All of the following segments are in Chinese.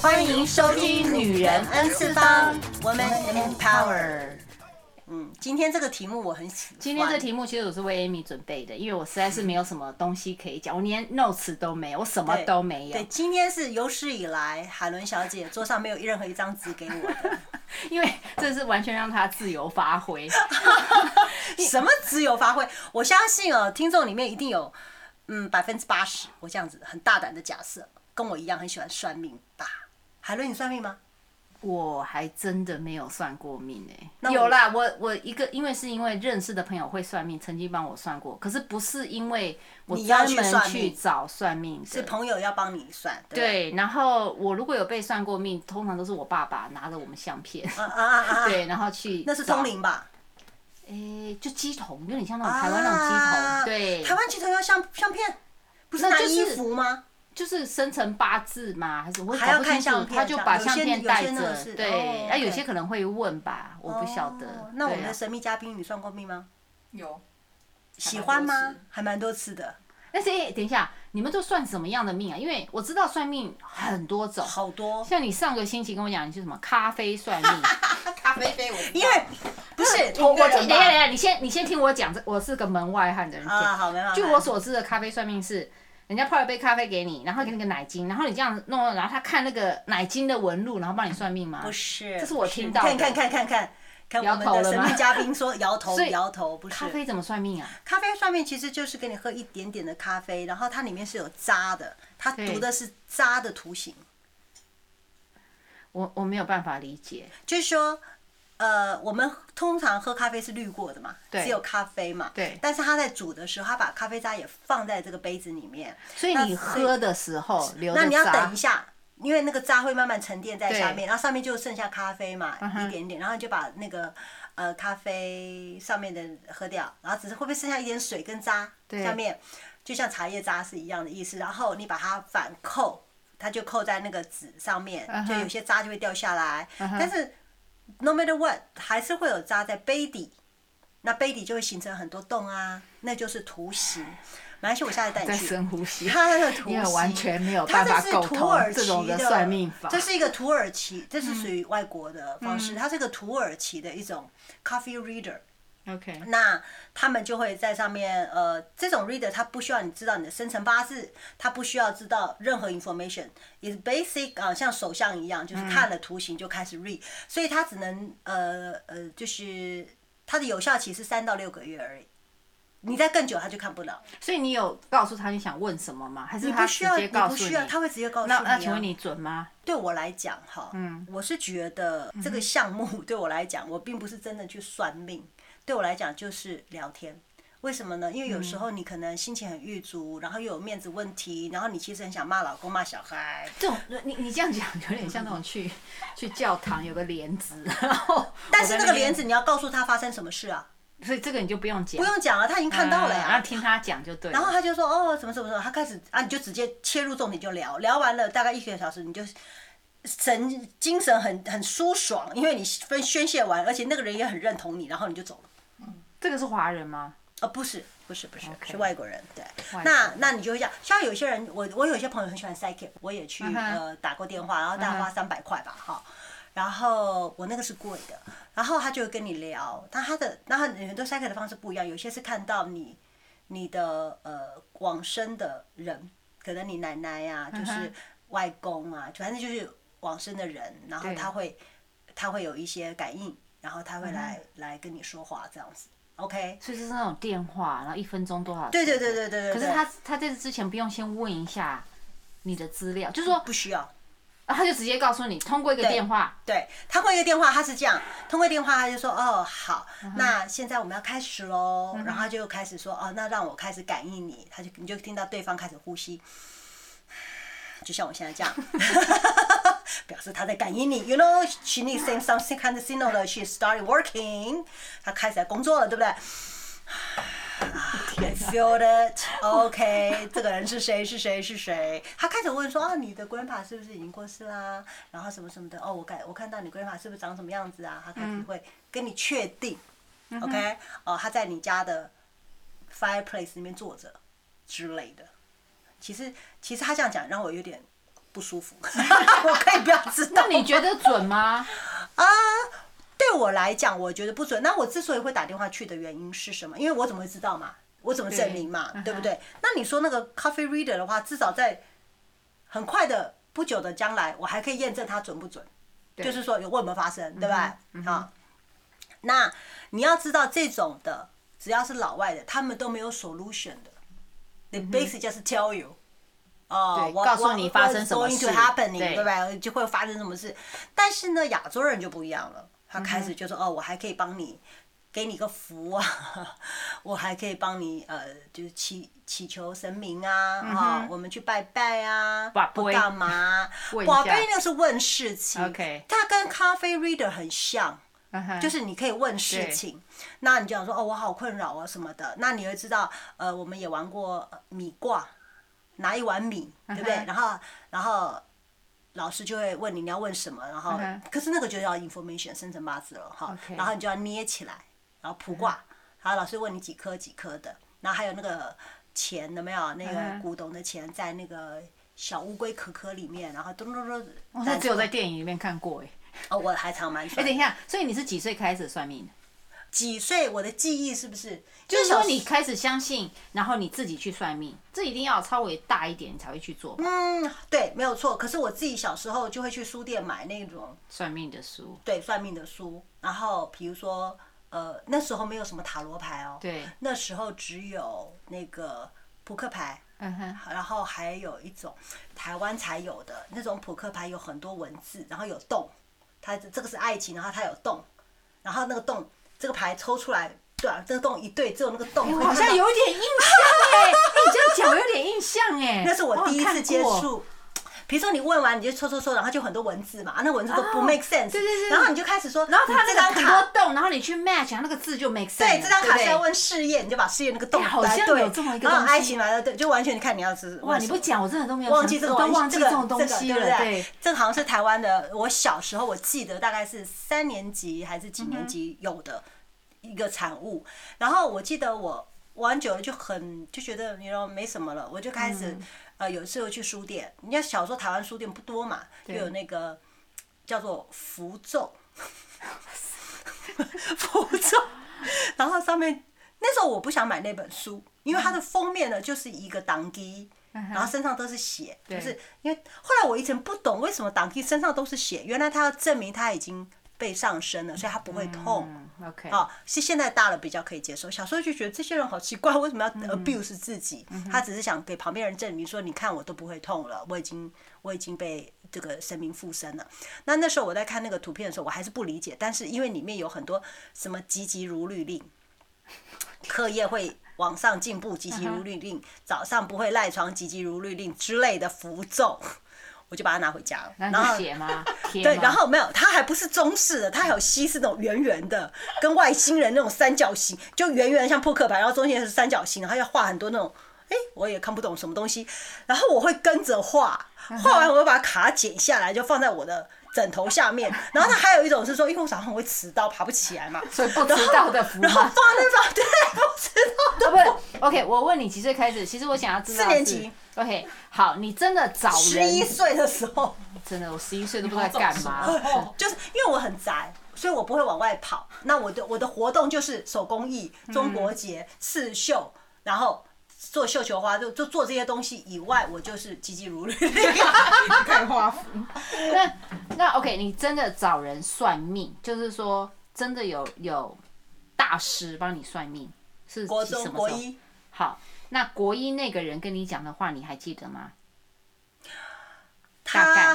欢迎收听《女人 N 次方》，Woman Empower。嗯，今天这个题目我很喜欢。今天这个题目其实我是为 Amy 准备的，因为我实在是没有什么东西可以讲，我连 notes 都没有，我什么都没有。对，对，今天是有史以来海伦小姐桌上没有任何一张纸给我的，因为这是完全让她自由发挥。什么自由发挥？我相信哦，听众里面一定有嗯百分之八十，我这样子很大胆的假设，跟我一样很喜欢算命吧？海伦，你算命吗？我还真的没有算过命哎、欸，有啦，我我一个，因为是因为认识的朋友会算命，曾经帮我算过，可是不是因为我专门去找算命，是朋友要帮你算。对，对，然后我如果有被算过命，通常都是我爸爸拿着我们相片，啊啊啊啊 对，然后去。那是通灵吧？哎、欸，就鸡童，有点像那种台湾那种鸡童、啊，对。台湾鸡童要相相片，不是拿衣服吗？就是生辰八字嘛，还是我还要看相片，他就把相片带着，对，那、哦、有些可能会问吧，哦、我不晓得、哦。那我们的神秘嘉宾，你算过命吗？有。喜欢吗？还蛮多次的。但是等一下，你们都算什么样的命啊？因为我知道算命很多种，好多。像你上个星期跟我讲，你是什么咖啡算命？咖啡杯，我因为不是我我等一下等一下，你先你先听我讲，这我是个门外汉的人。啊好，没据我所知的咖啡算命是。人家泡一杯咖啡给你，然后给你个奶精，然后你这样弄，然后他看那个奶精的纹路，然后帮你算命吗？不是，这是我听到的。看看看看看，看我们的神秘嘉宾说摇头 摇头，不是。咖啡怎么算命啊？咖啡算命其实就是给你喝一点点的咖啡，然后它里面是有渣的，它读的是渣的图形。我我没有办法理解，就是说。呃，我们通常喝咖啡是滤过的嘛，只有咖啡嘛。对。但是他在煮的时候，他把咖啡渣也放在这个杯子里面。所以你喝的时候。那你要等一下，因为那个渣会慢慢沉淀在下面，然后上面就剩下咖啡嘛，一点点，然后你就把那个呃咖啡上面的喝掉，然后只是会不会剩下一点水跟渣下面，就像茶叶渣是一样的意思。然后你把它反扣，它就扣在那个纸上面，就有些渣就会掉下来。但是。No matter what，还是会有扎在杯底，那杯底就会形成很多洞啊，那就是图形。没关系，我下来带你去。深呼吸。它的图形，完全没有办法沟通这种的算命法。这是一个土耳其，这是属于外国的方式。它是一个土耳其的一种 coffee reader。OK，那他们就会在上面，呃，这种 reader 他不需要你知道你的生辰八字，他不需要知道任何 information，也是 basic 啊，像手相一样，就是看了图形就开始 read，、嗯、所以他只能呃呃，就是它的有效期是三到六个月而已，你在更久他就看不了。所以你有告诉他你想问什么吗？还是他直接告诉你？你不需要，他会直接告诉你、啊。那那请问你准吗？对我来讲，哈，嗯，我是觉得这个项目 对我来讲，我并不是真的去算命。对我来讲就是聊天，为什么呢？因为有时候你可能心情很郁卒，然后又有面子问题，然后你其实很想骂老公骂小孩。这种你你这样讲有点像那种去 去教堂有个帘子，然后 但是那个帘子你要告诉他发生什么事啊？所以这个你就不用讲，不用讲了，他已经看到了呀。然后听他讲就对。然后他就说哦，什么什么什么，他开始啊，你就直接切入重点就聊，聊完了大概一个小时，你就神精神很很舒爽，因为你分宣泄完，而且那个人也很认同你，然后你就走了。这个是华人吗？哦，不是，不是，不是，okay. 是外国人。对，那那你就会这样，像有些人，我我有些朋友很喜欢 psychic，我也去、uh -huh. 呃打过电话，然后大概花三百块吧，哈、uh -huh.，然后我那个是贵的，然后他就跟你聊，但他的那他很多 psychic 的方式不一样，有些是看到你你的呃往生的人，可能你奶奶呀、啊，就是外公啊，反正就是往生的人，然后他会他会有一些感应，然后他会来、uh. 来跟你说话这样子。OK，所以就是那种电话，然后一分钟多少钱？对对对对对对。可是他他在这之前不用先问一下你的资料，就是说不需要，然后，他就直接告诉你通过一个电话。对，通过一个电话，他是这样，通过电话他就说哦好，那现在我们要开始喽，然后他就开始说哦，那让我开始感应你，他就你就听到对方开始呼吸。就像我现在这样，表示他在感应你，You know, she needs something kind of signal that she started working，他开始在工作了，对不对？I feel it. OK，这个人是谁？是谁？是谁？他开始问说啊，你的 grandpa 是不是已经过世啦？然后什么什么的？哦，我感我看到你 grandpa 是不是长什么样子啊？他开始会跟你确定。OK，哦，他在你家的 fireplace 里面坐着之类的。其实，其实他这样讲让我有点不舒服，我可以不要知道。那你觉得准吗？啊，对我来讲，我觉得不准。那我之所以会打电话去的原因是什么？因为我怎么会知道嘛？我怎么证明嘛？对，对不对？嗯、那你说那个 coffee reader 的话，至少在很快的不久的将来，我还可以验证它准不准。就是说有问有没有发生，对吧？好，那你要知道这种的，只要是老外的，他们都没有 solution 的。The basic just tell you，哦，我告诉你发生什么事，对不对？就会发生什么事。但是呢，亚洲人就不一样了，他开始就说哦，我还可以帮你。给你个福啊，我还可以帮你呃，就是祈祈求神明啊，啊，我们去拜拜啊，不干嘛？宝贝那是问事情，OK，，它跟咖啡 reader 很像，就是你可以问事情，那你就想说哦，我好困扰啊什么的，那你会知道呃，我们也玩过米卦，拿一碗米，对不对？然后然后老师就会问你你要问什么，然后可是那个就叫 information 生辰八字了哈，然后你就要捏起来。然后卜卦，然后老师问你几颗几颗的，然后还有那个钱有没有？那个古董的钱在那个小乌龟壳壳里面，然后咚咚咚。我只有在电影里面看过哎。哦，我还藏蛮。哎，等一下，所以你是几岁开始算命？几岁？我的记忆是不是？就是说你开始相信，然后你自己去算命，这一定要稍微大一点你才会去做。嗯，对，没有错。可是我自己小时候就会去书店买那种算命的书。对，算命的书。然后比如说。呃，那时候没有什么塔罗牌哦，对，那时候只有那个扑克牌，嗯哼，然后还有一种台湾才有的那种扑克牌，有很多文字，然后有洞，它这个是爱情，然后它有洞，然后那个洞，这个牌抽出来，对啊，这个洞一对，只有那个洞，好像有点印象哎，你这样讲有点印象哎，那是我第一次接触。比如说你问完你就抽抽抽，然后就很多文字嘛，啊，那文字都不 make sense，对对对，然后你就开始说，然后他这张卡很多洞，然后你去 match，那个字就 make sense。对，这张卡是要问事业，你就把事业那个洞来对，然后爱情来了，对，就完全你看你要是哇，你不讲我真的都没有忘记这个，都忘记这种东西了，对，这个好像是台湾的，我小时候我记得大概是三年级还是几年级有的一个产物，然后我记得我玩久了就很就觉得你说没什么了，我就开始。呃，有时候去书店，人家小时候台湾书店不多嘛，就有那个叫做符咒，符咒，然后上面那时候我不想买那本书，因为它的封面呢就是一个党机，然后身上都是血，就是因为后来我以前不懂为什么党机身上都是血，原来他要证明他已经。被上身了，所以他不会痛。嗯、OK，好，是现在大了比较可以接受。小时候就觉得这些人好奇怪，为什么要 abuse 自己？嗯、他只是想给旁边人证明说，你看我都不会痛了，我已经我已经被这个神明附身了。那那时候我在看那个图片的时候，我还是不理解。但是因为里面有很多什么急急如律令，课业会往上进步，急急如律令，早上不会赖床，急急如律令之类的符咒。我就把它拿回家了，然后写吗？对，然后没有，它还不是中式的，它还有西式那种圆圆的，跟外星人那种三角形，就圆圆的像扑克牌，然后中间是三角形，然后要画很多那种，哎，我也看不懂什么东西，然后我会跟着画，画完我会把卡剪下来，就放在我的枕头下面，然后他还有一种是说，因为我早上很会迟到，爬不起来嘛，所以 不迟到的符，然后放那种对，不迟到的，不是，OK，我问你几岁开始？其实我想要知道四年级。OK，好，你真的找人十一岁的时候，真的，我十一岁都不知道在干嘛，就是因为我很宅，所以我不会往外跑。那我的我的活动就是手工艺、中国结、刺绣，然后做绣球花，就就做这些东西以外，我就是急急如 律，开花服。那那 OK，你真的找人算命，就是说真的有有大师帮你算命，是国中国一，好。那国一那个人跟你讲的话，你还记得吗？他，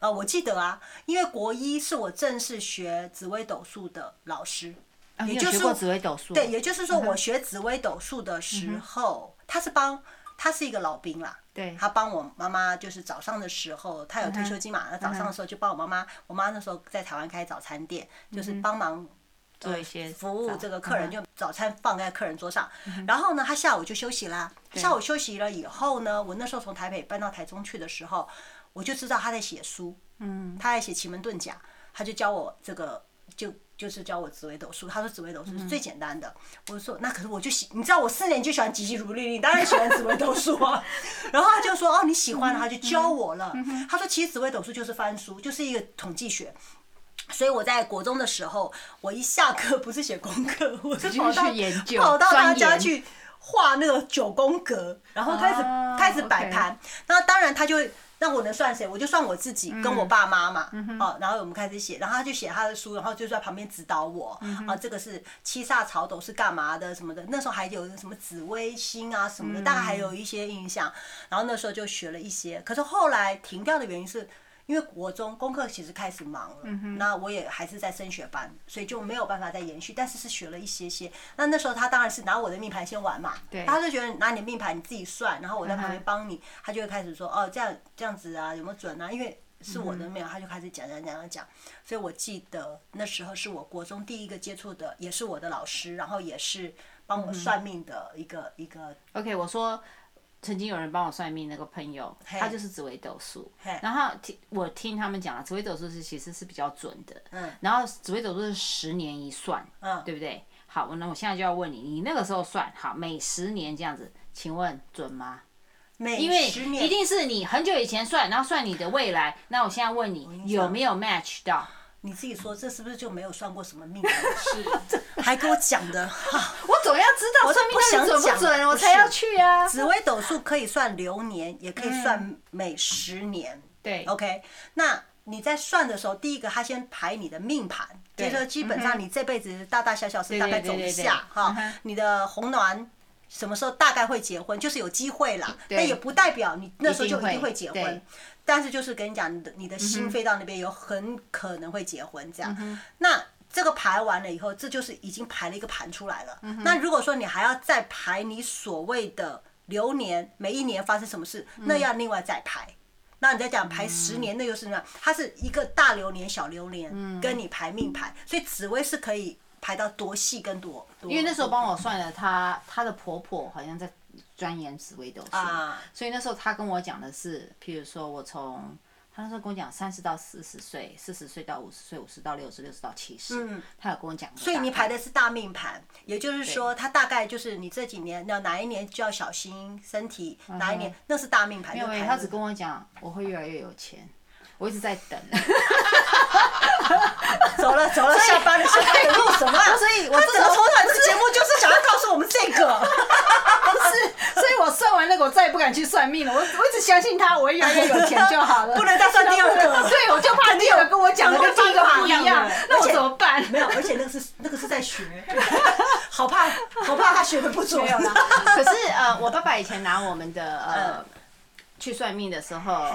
呃，我记得啊，因为国一是我正式学紫微斗数的老师，啊、也就是说紫微斗数，对，也就是说我学紫微斗数的时候，嗯、他是帮，他是一个老兵啦，对，他帮我妈妈，就是早上的时候，他有退休金嘛，那、嗯、早上的时候就帮我妈妈，我妈那时候在台湾开早餐店，嗯、就是帮忙。做一些服务，这个客人就早餐放在客人桌上，然后呢，他下午就休息啦。下午休息了以后呢，我那时候从台北搬到台中去的时候，我就知道他在写书，嗯，他在写奇门遁甲，他就教我这个，就就是教我紫微斗数，他说紫微斗数是最简单的。嗯、我说那可是我就喜，你知道我四年就喜欢急急如律令，当然喜欢紫微斗数啊。然后他就说哦你喜欢，他就教我了。他说其实紫微斗数就是翻书，就是一个统计学。所以我在国中的时候，我一下课不是写功课，我是跑到跑到他家去画那个九宫格，然后开始、啊、开始摆盘。那当然他就。那我能算谁？我就算我自己跟我爸妈嘛，嗯、哦，然后我们开始写，然后他就写他的书，然后就在旁边指导我，嗯、啊，这个是七煞曹斗是干嘛的什么的，那时候还有什么紫微星啊什么的，嗯、大概还有一些印象，然后那时候就学了一些，可是后来停掉的原因是。因为国中功课其实开始忙了，嗯、那我也还是在升学班，所以就没有办法再延续。但是是学了一些些。那那时候他当然是拿我的命盘先玩嘛，对他就觉得拿你的命盘你自己算，然后我在旁边帮你，嗯、他就会开始说哦这样这样子啊有没有准啊？因为是我的命，他就开始讲讲讲讲讲。所以我记得那时候是我国中第一个接触的，也是我的老师，然后也是帮我算命的一个、嗯、一个。OK，我说。曾经有人帮我算命，那个朋友他就是紫微斗数。然后听我听他们讲了，紫微斗数是其实是比较准的，嗯，然后紫微斗数是十年一算，嗯，对不对？好，那我现在就要问你，你那个时候算好每十年这样子，请问准吗？每因为一定是你很久以前算，然后算你的未来，那我现在问你有没有 match 到？你自己说，这是不是就没有算过什么命的事？还给我讲的，我总要知道算命准不准，我才要去啊。紫微斗数可以算流年，也可以算每十年。对，OK。那你在算的时候，第一个他先排你的命盘，就是说基本上你这辈子大大小小是大概走下哈。你的红鸾什么时候大概会结婚，就是有机会啦。那也不代表你那时候就一定会结婚。但是就是跟你讲，你的你的心飞到那边，有很可能会结婚这样。嗯、那这个排完了以后，这就是已经排了一个盘出来了。嗯、那如果说你还要再排你所谓的流年，每一年发生什么事，那要另外再排。嗯、那你再讲排十年，那又是什么？它是一个大流年、小流年，跟你排命盘。所以紫薇是可以排到多细跟多。多因为那时候帮我算了，她她的婆婆好像在。钻研紫微斗数，啊、所以那时候她跟我讲的是，譬如说我从他那时候跟我讲三十到四十岁，四十岁到五十岁，五十到六十，六十到七十，嗯，他有跟我讲。所以你排的是大命盘，也就是说，他大概就是你这几年要哪一年就要小心身体，嗯、哪一年那是大命盘。没有，他只跟我讲我会越来越有钱，我一直在等。走了走了，下班了，下班了，录什么？所以我这个从来这节目就是想要告诉我们这个。不是，所以我算完那个，我再也不敢去算命了。我我一直相信他，我会越来越有钱就好了。不能再算第二个。对，我就怕第二个跟我讲的跟第一个不一样。那我怎么办？没有，而且那个是那个是在学，好怕好怕他学的不准。可是呃，我爸爸以前拿我们的呃去算命的时候。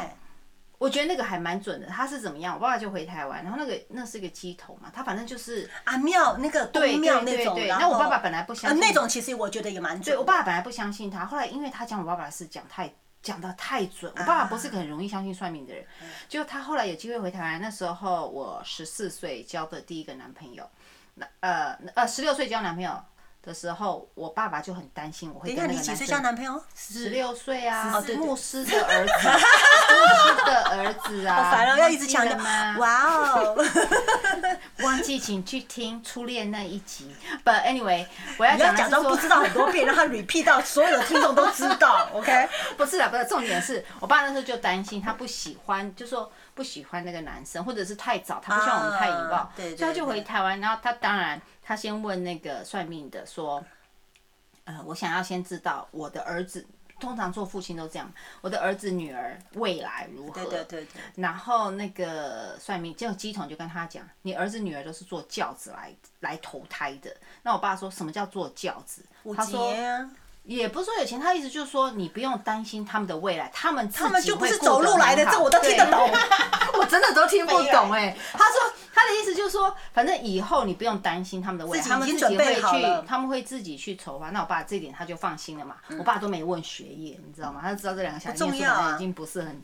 我觉得那个还蛮准的，他是怎么样？我爸爸就回台湾，然后那个那是个鸡头嘛，他反正就是啊庙那个对庙那种。那我爸爸本来不相信。那种其实我觉得也蛮准。对，我爸爸本来不相信他，后来因为他讲我爸爸的事讲太讲的太准，我爸爸不是个很容易相信算命的人，就他后来有机会回台湾，那时候我十四岁交的第一个男朋友，那呃呃十六岁交男朋友。的时候，我爸爸就很担心我会跟那个男生。你几岁交男朋友？十六岁啊，牧师的儿子，牧师的儿子啊。好烦哦，要一直强调吗？哇哦！忘记请去听初恋那一集。But anyway，我要讲假装不知道很多遍，让他 repeat 到所有的听众都知道。OK？不是啊，不是，重点是我爸那时候就担心他不喜欢，就说不喜欢那个男生，或者是太早，他不希望我们太引爆，所以他就回台湾，然后他当然。他先问那个算命的说，呃，我想要先知道我的儿子，通常做父亲都这样，我的儿子女儿未来如何？对对对对。然后那个算命就乩童就跟他讲，你儿子女儿都是坐轿子来来投胎的。那我爸说什么叫坐轿子？他说。也不是说有钱，他意思就是说你不用担心他们的未来，他们。他们就不是走路来的，这我都听得懂。我真的都听不懂 哎。他说他的意思就是说，反正以后你不用担心他们的未来，他们自己会去，他们会自己去筹划。那我爸这一点他就放心了嘛。我爸都没问学业，你知道吗？他就知道这两个小孩念书好像已经不是很。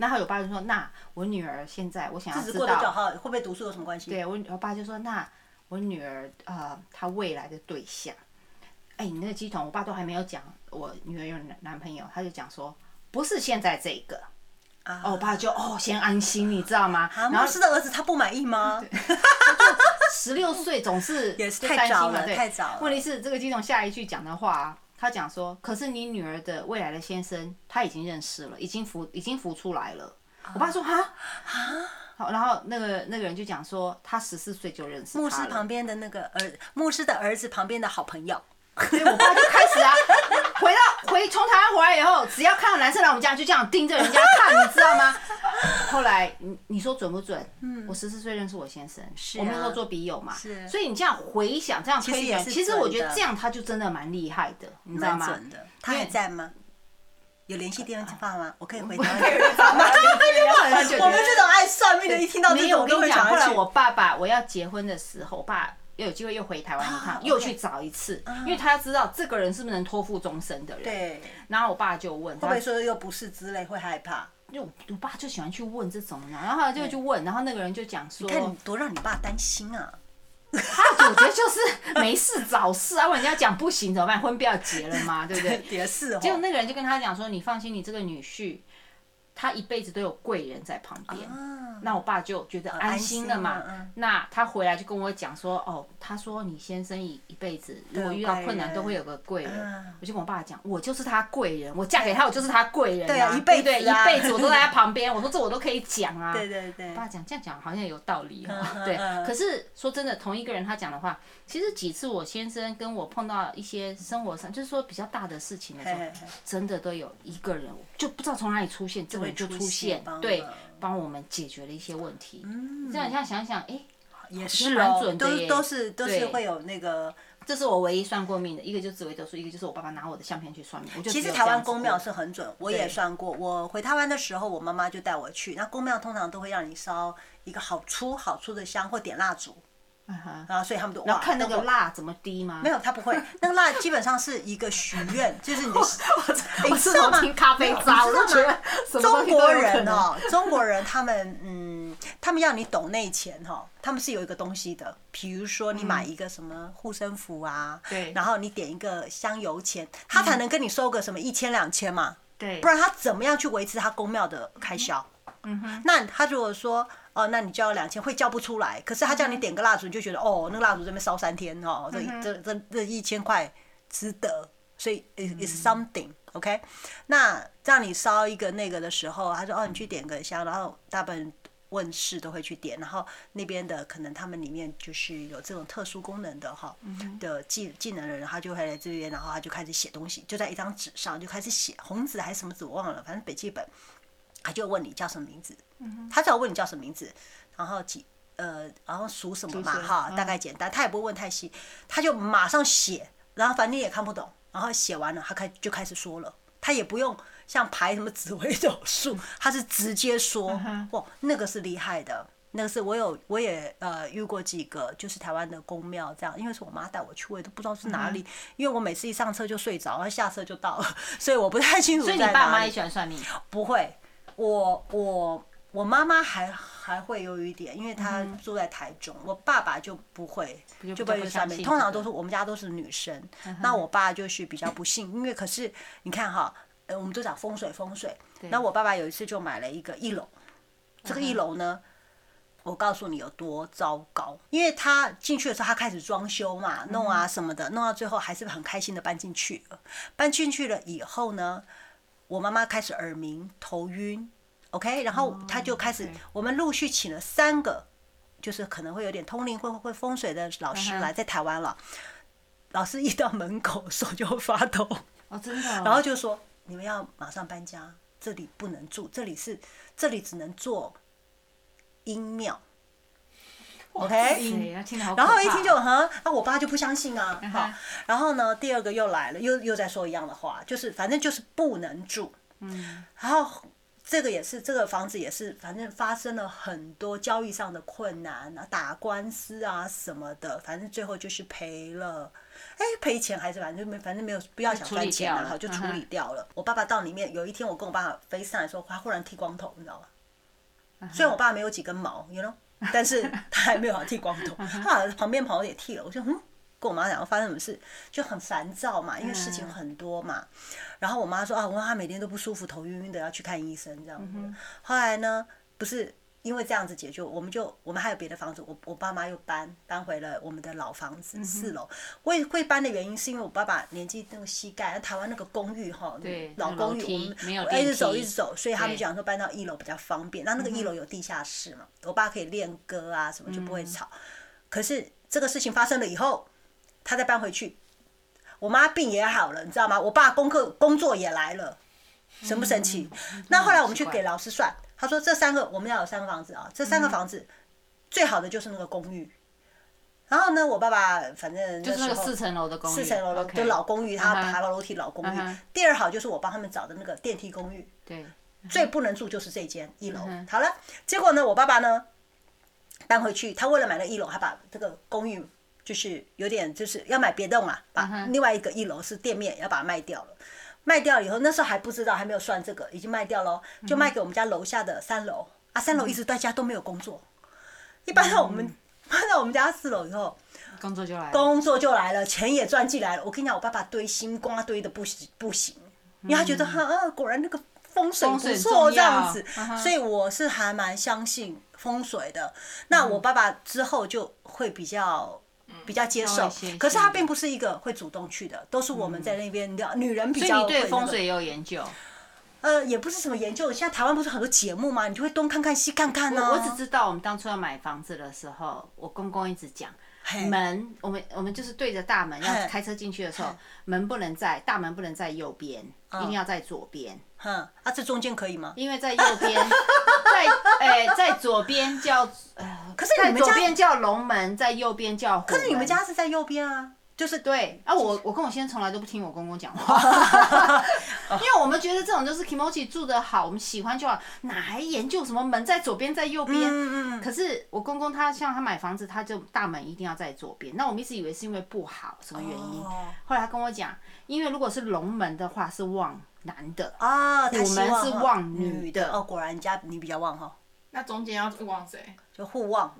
然后我爸就说：“那我女儿现在我想要知道 会不会读书有什么关系？”对我，我爸就说：“那我女儿呃，她未来的对象。”哎，你那个鸡桶，我爸都还没有讲，我女儿有男男朋友，他就讲说不是现在这个，啊、哦，我爸就哦先安心，你知道吗？啊，牧师的儿子他不满意吗？十六岁总是 也是太早了，太早了。问题是这个鸡桶下一句讲的话，他讲说，可是你女儿的未来的先生他已经认识了，已经浮已经浮出来了。我爸说啊啊，好，然后那个那个人就讲说，他十四岁就认识牧师旁边的那个儿，牧师的儿子旁边的好朋友。所以我爸就开始啊，回到回从台湾回来以后，只要看到男生来我们家，就这样盯着人家看，你知道吗？后来你你说准不准？嗯，我十四岁认识我先生，是我们那时候做笔友嘛，是。所以你这样回想，这样推演，其实我觉得这样他就真的蛮厉害的，你知道吗？他还在吗？有联系电话吗？我可以回答。我们这种爱算命的，一听到这种我跟你讲，后来我爸爸我要结婚的时候，我爸。又有机会又回台湾一趟，又去找一次，因为他要知道这个人是不是能托付终身的人。对。然后我爸就问，会不会说又不是之类，会害怕？因为我爸就喜欢去问这种，然后就去问，然后那个人就讲说，你看你多让你爸担心啊！他我觉得就是没事找事啊，问人家讲不行怎么办？婚不要结了吗，对不对？结果那个人就跟他讲说，你放心，你这个女婿。他一辈子都有贵人在旁边，那我爸就觉得安心了嘛。那他回来就跟我讲说，哦，他说你先生一一辈子如果遇到困难都会有个贵人。我就跟我爸讲，我就是他贵人，我嫁给他我就是他贵人。对啊，一辈子，一辈子我都在他旁边。我说这我都可以讲啊。对 对对。我爸讲这样讲好像有道理哈。对。可是说真的，同一个人他讲的话，其实几次我先生跟我碰到一些生活上，就是说比较大的事情的时候，真的都有一个人就不知道从哪里出现这个。就出现，对，帮我们解决了一些问题。嗯，这样现在想想，哎，也是蛮准的耶。都都是都是会有那个，这是我唯一算过命的，一个就是紫微斗数，一个就是我爸爸拿我的相片去算命。其实台湾公庙是很准，我也算过。我回台湾的时候，我妈妈就带我去。那公庙通常都会让你烧一个好粗好粗的香，或点蜡烛。然后所以他们都哇，看那个蜡怎么滴吗？没有，他不会。那个蜡基本上是一个许愿，就是你 的。你知道吗？咖啡渣，我觉得中国人哦，中国人他们嗯，他们要你懂内钱哈，他们是有一个东西的，比如说你买一个什么护身符啊，对，然后你点一个香油钱，他才能跟你收个什么一千两千嘛，对，不然他怎么样去维持他公庙的开销？嗯哼，那他如果说。哦，那你交两千会交不出来，可是他叫你点个蜡烛，你就觉得哦，那个蜡烛这边烧三天哦，这这这这一千块值得，所以 it's something，OK？那让你烧一个那个的时候，他说哦，你去点个香，然后大部分问世都会去点，然后那边的可能他们里面就是有这种特殊功能的哈的技技能的人，他就会来这边，然后他就开始写东西，就在一张纸上就开始写，红纸还是什么纸我忘了，反正笔记本。他就问你叫什么名字，他只要问你叫什么名字，然后几呃，然后属什么嘛哈，大概简单，他也不会问太细，他就马上写，然后反正你也看不懂，然后写完了，他开就开始说了，他也不用像排什么紫微斗数，他是直接说，哇，那个是厉害的，那个是我有我也呃遇过几个，就是台湾的宫庙这样，因为是我妈带我去，我也都不知道是哪里，因为我每次一上车就睡着，然后下车就到了，所以我不太清楚。所以你爸妈也喜欢算命？不会。我我我妈妈还还会有一点，因为她住在台中。我爸爸就不会，就不会上面。通常都是我们家都是女生，那我爸就是比较不信。因为可是你看哈，呃，我们都讲风水风水。那我爸爸有一次就买了一个一楼，这个一楼呢，我告诉你有多糟糕。因为他进去的时候，他开始装修嘛，弄啊什么的，弄到最后还是很开心的搬进去了。搬进去了以后呢，我妈妈开始耳鸣、头晕，OK，然后她就开始，我们陆续请了三个，就是可能会有点通灵、会会风水的老师来，在台湾了。老师一到门口，手就会发抖，哦，真的。然后就说：“你们要马上搬家，这里不能住，这里是，这里只能做阴庙。” OK，然后一听就哈，啊，我爸就不相信啊，好，然后呢，第二个又来了，又又在说一样的话，就是反正就是不能住，嗯，然后这个也是这个房子也是，反正发生了很多交易上的困难啊，打官司啊什么的，反正最后就是赔了，哎，赔钱还是反正没，反正没有不要想赚钱了，好，就处理掉了。我爸爸到里面有一天，我跟我爸飞上来说，他忽然剃光头，你知道吗？虽然我爸没有几根毛，you know。但是他还没有剃光头，他好像旁边朋友也剃了。我就嗯，跟我妈讲发生什么事，就很烦躁嘛，因为事情很多嘛。然后我妈说啊，我妈每天都不舒服，头晕晕的，要去看医生这样子。后来呢，不是因为这样子解决，我们就我们还有别的房子，我我爸妈又搬搬回了我们的老房子四楼。我也会搬的原因是因为我爸爸年纪那个膝盖，台湾那个公寓哈，老公寓我们一直走一直走，所以他们讲说搬到一楼比较方便。那那个一楼有地下室嘛，我爸可以练歌啊什么就不会吵。可是这个事情发生了以后，他再搬回去，我妈病也好了，你知道吗？我爸功课工作也来了，神不神奇？那后来我们去给老师算。他说：“这三个我们要有三个房子啊，这三个房子最好的就是那个公寓。然后呢，我爸爸反正就是那个四层楼的公寓，四层楼的就老公寓，他爬楼梯老公寓。第二好就是我帮他们找的那个电梯公寓。对，最不能住就是这间一楼。好了，结果呢，我爸爸呢搬回去，他为了买了一楼，还把这个公寓就是有点就是要买别栋啊，把另外一个一楼是店面要把它卖掉了。”卖掉以后，那时候还不知道，还没有算这个，已经卖掉了，就卖给我们家楼下的三楼。啊，三楼一直在家都没有工作。一般到我们 搬到我们家四楼以后，工作就来了，工作就来了，钱也赚进来了。我跟你讲，我爸爸堆心瓜堆的不行不行，因为他觉得哈啊，果然那个风水不错这样子，所以我是还蛮相信风水的。那我爸爸之后就会比较。比较接受，可是他并不是一个会主动去的，都是我们在那边聊。女人比较。所以你对风水也有研究？呃，也不是什么研究。现在台湾不是很多节目吗？你就会东看看西看看呢。我只知道我们当初要买房子的时候，我公公一直讲门，我们我们就是对着大门要开车进去的时候，门不能在大门不能在右边，一定要在左边。哼，啊，这中间可以吗？因为在右边，在哎，在左边叫呃，可是你们家左边叫龙门，在右边叫。可是你们家是在右边啊，就是对啊，我我跟我先生从来都不听我公公讲话，因为我们觉得这种就是 kimochi 住的好，我们喜欢就好，哪还研究什么门在左边在右边？嗯嗯。可是我公公他像他买房子，他就大门一定要在左边，那我们一直以为是因为不好什么原因，后来他跟我讲，因为如果是龙门的话是旺。男的。啊，我们是旺女的。哦，果然家你比较旺哈。那中间要望谁？就互望，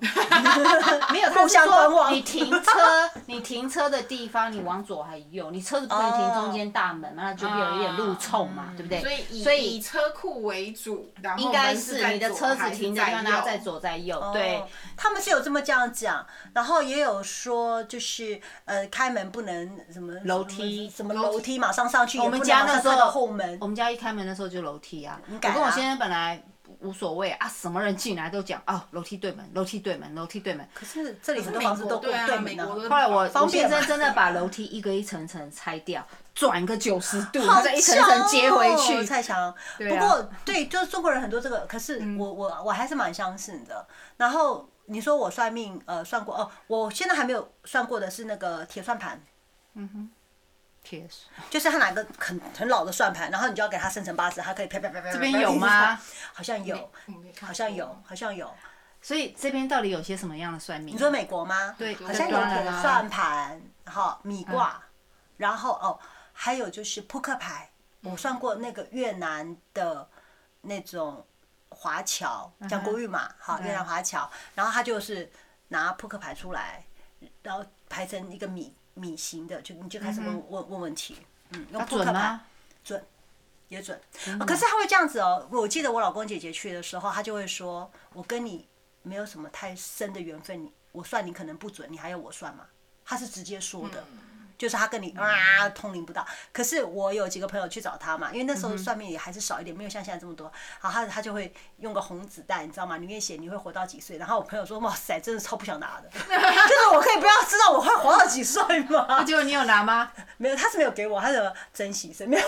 没有，互相观望你停车，你停车的地方，你往左还右，你车子不能停中间大门嘛，那就会有一点路冲嘛，对不对？所以所以以车库为主，然后应该是你的车子停在那，然后在左在右。对，他们是有这么这样讲，然后也有说就是呃开门不能什么楼梯，什么楼梯马上上去，我们家那时候后门，我们家一开门的时候就楼梯啊。我跟我先生本来。无所谓啊，什么人进来都讲哦，楼梯对门，楼梯对门，楼梯对门。可是这里很多房子都对门的。后来我我先生真的把楼梯一个一层层拆掉，转个九十度，然后再一层层接回去。太强。不过对，就是中国人很多这个，可是我我我还是蛮相信的。然后你说我算命，呃，算过哦，我现在还没有算过的是那个铁算盘。嗯哼。就是他拿个很很老的算盘，然后你就要给他生成八字，他可以啪啪啪啪。这边有吗？好像有，好像有，好像有。所以这边到底有些什么样的算命？你说美国吗？对，好像有铁算盘，好米卦，然后哦，还有就是扑克牌。我算过那个越南的那种华侨讲国语嘛，好越南华侨，然后他就是拿扑克牌出来，然后排成一个米。米型的，就你就开始问问问问题，嗯，用扑克牌，准，也准。可是他会这样子哦，我记得我老公姐姐去的时候，他就会说，我跟你没有什么太深的缘分，你我算你可能不准，你还要我算吗？他是直接说的。就是他跟你啊通灵不到，可是我有几个朋友去找他嘛，因为那时候算命也还是少一点，没有像现在这么多。好，他他就会用个红纸袋，你知道吗？里面写你会活到几岁。然后我朋友说，哇塞，真的超不想拿的，就是我可以不要知道我会活到几岁吗？结果你有拿吗？没有，他是没有给我，他是珍惜生命。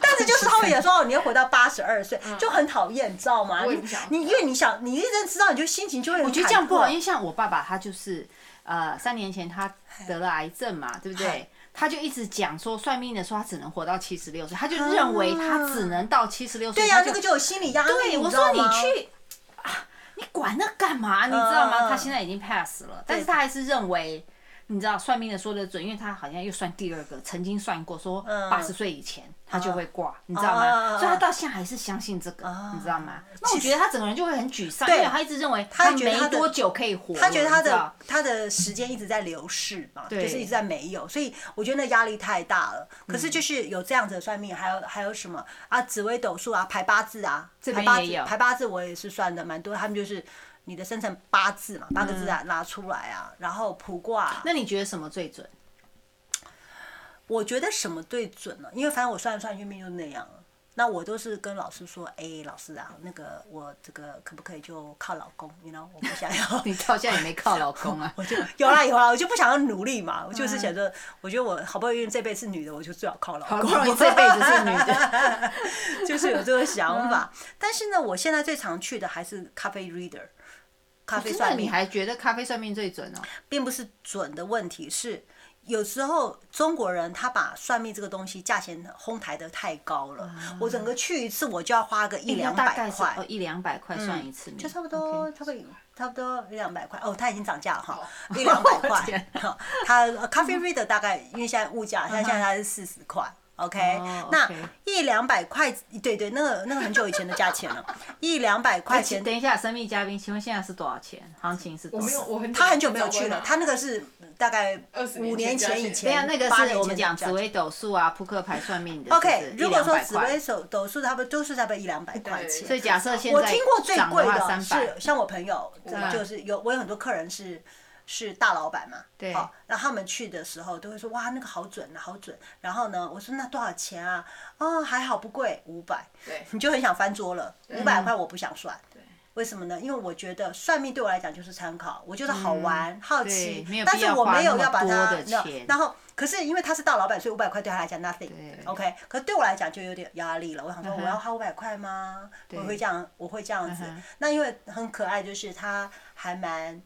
但是就是他们也说，你要活到八十二岁，就很讨厌，你知道吗？你你因为你想，你一直知道，你就心情就会。我觉得这样不好，因为像我爸爸，他就是。呃，三年前他得了癌症嘛，对不对？他就一直讲说，算命的说他只能活到七十六岁，他就认为他只能到七十六岁。对呀，这个就有心理压力。对，我说你去啊，你管那干嘛？你知道吗？他现在已经 pass 了，但是他还是认为你知道算命的说的准，因为他好像又算第二个，曾经算过说八十岁以前他就会挂，你知道吗？所以他到现在还是相信这个，你知道吗？那我觉得他整个人就会很沮丧，因为他一直认为他没多久可以活，他觉得他的他的时间一直在流逝嘛，就是一直在没有，所以我觉得那压力太大了。可是就是有这样子的算命，还有还有什么啊？紫微斗数啊，排八字啊，排八字排八字我也是算的蛮多，他们就是。你的生辰八字嘛，八个字啊，拿出来啊，然后卜卦。那你觉得什么最准？我觉得什么最准呢？因为反正我算来算去命就那样。那我都是跟老师说，哎，老师啊，那个我这个可不可以就靠老公？你 you 呢 know？我不想要。你到现在也没靠老公啊？我就有啦有啦，我就不想要努力嘛。我就是想着，我觉得我好不容易这辈子是女的，我就最好靠老公。好不容易这辈子是女的，就是有这个想法。但是呢，我现在最常去的还是咖啡 reader。咖啡算命，你还觉得咖啡算命最准哦？并不是准的问题，是有时候中国人他把算命这个东西价钱哄抬得太高了。我整个去一次我就要花个一两百块，哦，一两百块算一次命，就差不多，差不多，差不多一两百块。哦，它已经涨价了哈，一两百块。它咖啡 reader 大概因为现在物价，像现在它是四十块。OK，那一两百块，对对，那个那个很久以前的价钱了，一两百块钱。等一下，神秘嘉宾，请问现在是多少钱？行情是多少？我没有，他很久没有去了，他那个是大概五年前以前。对啊，那个是我们讲紫微斗数啊，扑克牌算命的。OK，如果说紫微斗斗数，他们都是差不多一两百块钱。所以假设现在我听过最贵的是，像我朋友，就是有我有很多客人是。是大老板嘛？对。好，然后他们去的时候都会说：“哇，那个好准啊，好准。”然后呢，我说：“那多少钱啊？”哦，还好不贵，五百。对。你就很想翻桌了，五百块我不想算。对。为什么呢？因为我觉得算命对我来讲就是参考，我觉得好玩、好奇，但是我没有要把它。然后，可是因为他是大老板，所以五百块对他来讲 nothing。OK。可是对我来讲就有点压力了。我想说，我要花五百块吗？我会这样，我会这样子。那因为很可爱，就是他还蛮。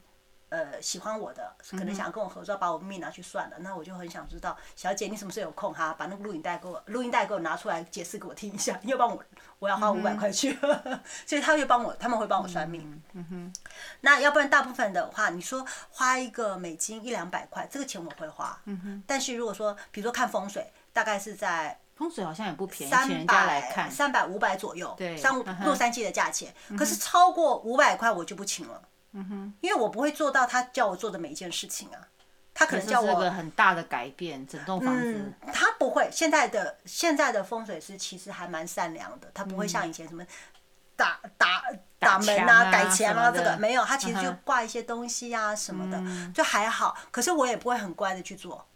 呃，喜欢我的，可能想跟我合作，把我命拿去算了。那我就很想知道，小姐你什么时候有空哈？把那个录影带给我，录音带给我拿出来解释给我听一下。你要帮我，我要花五百块去，所以他会帮我，他们会帮我算命。嗯哼。那要不然大部分的话，你说花一个美金一两百块，这个钱我会花。嗯哼。但是如果说，比如说看风水，大概是在风水好像也不便宜，三百三百五百左右，对，三洛杉矶的价钱。可是超过五百块我就不请了。嗯哼，因为我不会做到他叫我做的每一件事情啊，他可能叫我这个很大的改变，整栋房子。嗯，他不会。现在的现在的风水师其实还蛮善良的，他不会像以前什么打打打门啊、改墙啊这个没有，他其实就挂一些东西啊什么的，就还好。可是我也不会很乖的去做，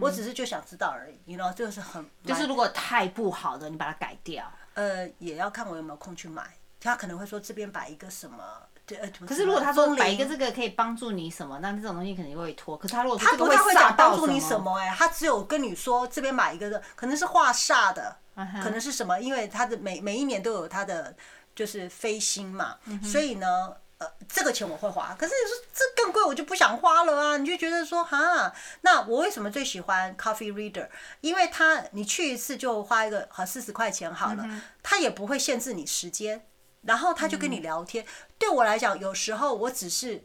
我只是就想知道而已，你知道，就是很就是如果太不好的，你把它改掉。呃，也要看我有没有空去买。他可能会说这边摆一个什么。可是如果他说摆一个这个可以帮助你什么，那这种东西肯定会拖。可是他如果他不太会讲帮助你什么哎，他只有跟你说这边买一个的，可能是画煞的，可能是什么？因为他的每每一年都有他的就是飞星嘛，所以呢，呃，这个钱我会花。可是你说这更贵，我就不想花了啊！你就觉得说哈，那我为什么最喜欢 Coffee Reader？因为他你去一次就花一个好四十块钱好了，他也不会限制你时间。然后他就跟你聊天，对我来讲，有时候我只是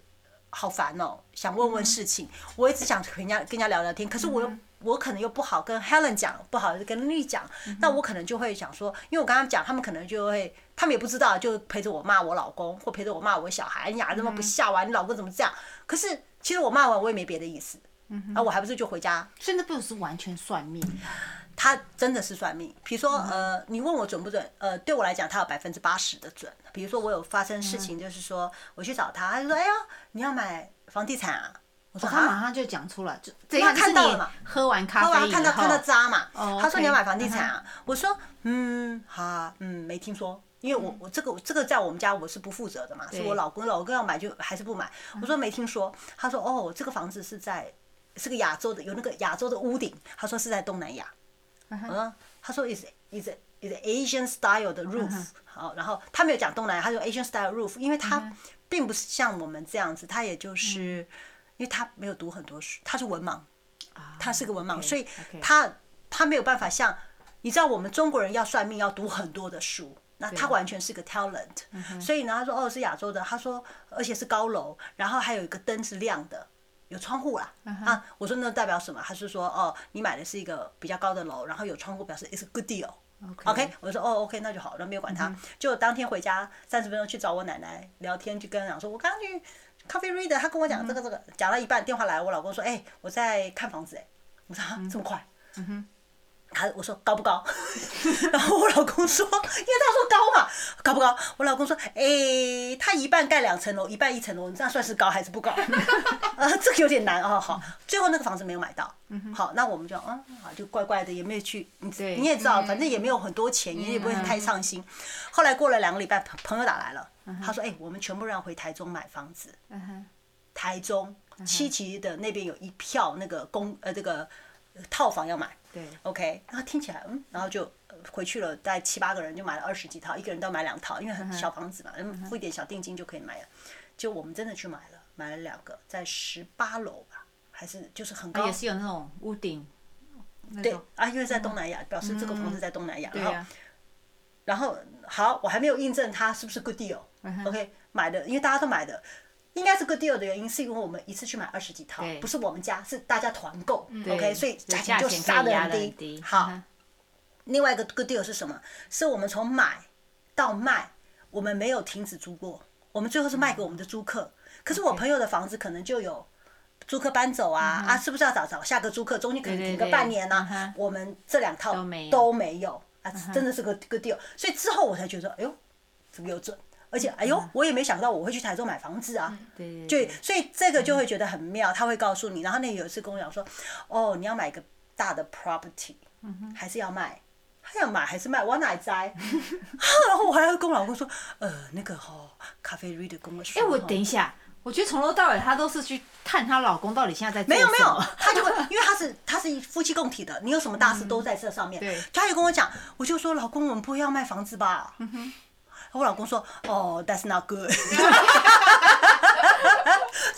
好烦哦，想问问事情，我一直想跟人家跟人家聊聊天，可是我又我可能又不好跟 Helen 讲，不好跟丽讲，那我可能就会想说，因为我刚刚讲，他们可能就会，他们也不知道，就陪着我骂我老公，或陪着我骂我小孩，哎呀，这么不孝啊，你老公怎么这样？可是其实我骂完我也没别的意思，啊，我还不是就回家？现在不是完全算命。他真的是算命，比如说，呃，你问我准不准？呃，对我来讲，他有百分之八十的准。比如说，我有发生事情，就是说我去找他，他就说：“哎呀，你要买房地产啊？”我说：“他马上就讲出来，就这样看到了嘛？喝完咖啡以后，看到看到渣嘛？他说你要买房地产啊？我说：嗯，好，嗯，没听说，因为我我这个这个在我们家我是不负责的嘛，是我老公，老公要买就还是不买。我说没听说。他说：哦，这个房子是在是个亚洲的，有那个亚洲的屋顶。他说是在东南亚。”嗯，他说 is is is Asian style 的 roof，好，然后他没有讲东南亚，他说 Asian style roof，因为他并不是像我们这样子，他也就是，因为他没有读很多书，他是文盲，他是个文盲，所以他他没有办法像，你知道我们中国人要算命要读很多的书，那他完全是个 talent，所以呢，他说哦是亚洲的，他说而且是高楼，然后还有一个灯是亮的。有窗户啦。啊，我说那代表什么？他是说哦，你买的是一个比较高的楼，然后有窗户，表示 it's a good deal。OK，我说哦，OK，那就好，然后没有管他。就当天回家三十分钟去找我奶奶聊天，就跟她讲说，我刚刚去 Coffee Reader，他跟我讲这个这个，讲了一半电话来，我老公说，哎，我在看房子哎，我说啊，这么快？他我说高不高？然后我老公说，因为他说高嘛，高不高？我老公说，哎、欸，他一半盖两层楼，一半一层楼，你这样算是高还是不高？啊，这个有点难哦。好，最后那个房子没有买到。好，那我们就嗯，好，就乖乖的，也没有去。你你也知道，反正也没有很多钱，你也不会太上心。后来过了两个礼拜，朋友打来了，他说，哎、欸，我们全部人要回台中买房子。台中七期的那边有一票那个公呃这个套房要买。对，OK，然后听起来，嗯，然后就回去了，大概七八个人就买了二十几套，一个人都要买两套，因为很小房子嘛，嗯，付一点小定金就可以买了。就我们真的去买了，买了两个，在十八楼吧，还是就是很高，也是有那种屋顶。对啊，因为在东南亚，表示这个房子在东南亚，然后，然后好，我还没有印证它是不是 good deal，OK，买的，因为大家都买的。应该是 good deal 的原因，是因为我们一次去买二十几套，不是我们家，是大家团购，OK，所以价钱就杀的很低。好，另外一个 good deal 是什么？是我们从买到卖，我们没有停止租过，我们最后是卖给我们的租客。可是我朋友的房子可能就有租客搬走啊，啊，是不是要找找下个租客？中间可能停个半年呢？我们这两套都没有啊，真的是个 good deal。所以之后我才觉得，哎呦，这个有准。而且，哎呦，我也没想到我会去台中买房子啊，对，就所以这个就会觉得很妙，他会告诉你。然后那有一次跟我讲说，哦，你要买一个大的 property，还是要卖？他要买还是卖？我哪摘？然后我还要跟我老公说，呃，那个哦，咖啡 reader 跟我说。哎，我等一下，我觉得从头到尾他都是去看她老公到底现在在没有没有，他就会，因为他是他是夫妻共体的，你有什么大事都在这上面。对，他就跟我讲，我就说老公，我们不要卖房子吧。我老公说：“哦，That's not good。”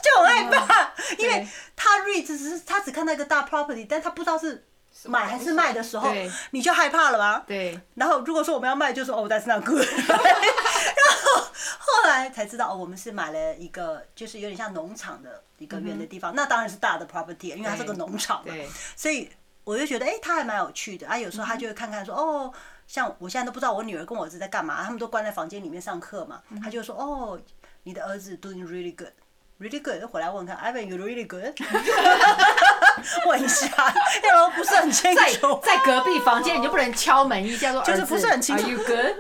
就很害怕，因为他 read 只是他只看到一个大 property，但他不知道是买还是卖的时候，你就害怕了吗？对。然后如果说我们要卖，就说：“哦，That's not good。”然后后来才知道，哦，我们是买了一个，就是有点像农场的一个远的地方，那当然是大的 property，因为它是个农场嘛。所以我就觉得，哎，他还蛮有趣的啊。有时候他就会看看说：“哦。”像我现在都不知道我女儿跟我儿子在干嘛，他们都关在房间里面上课嘛。他就说：“哦，你的儿子 doing really good, really good。”回来问看，Ivan you really good？问一下，要不不是很清楚。在在隔壁房间，你就不能敲门一下说，就是不是很清楚。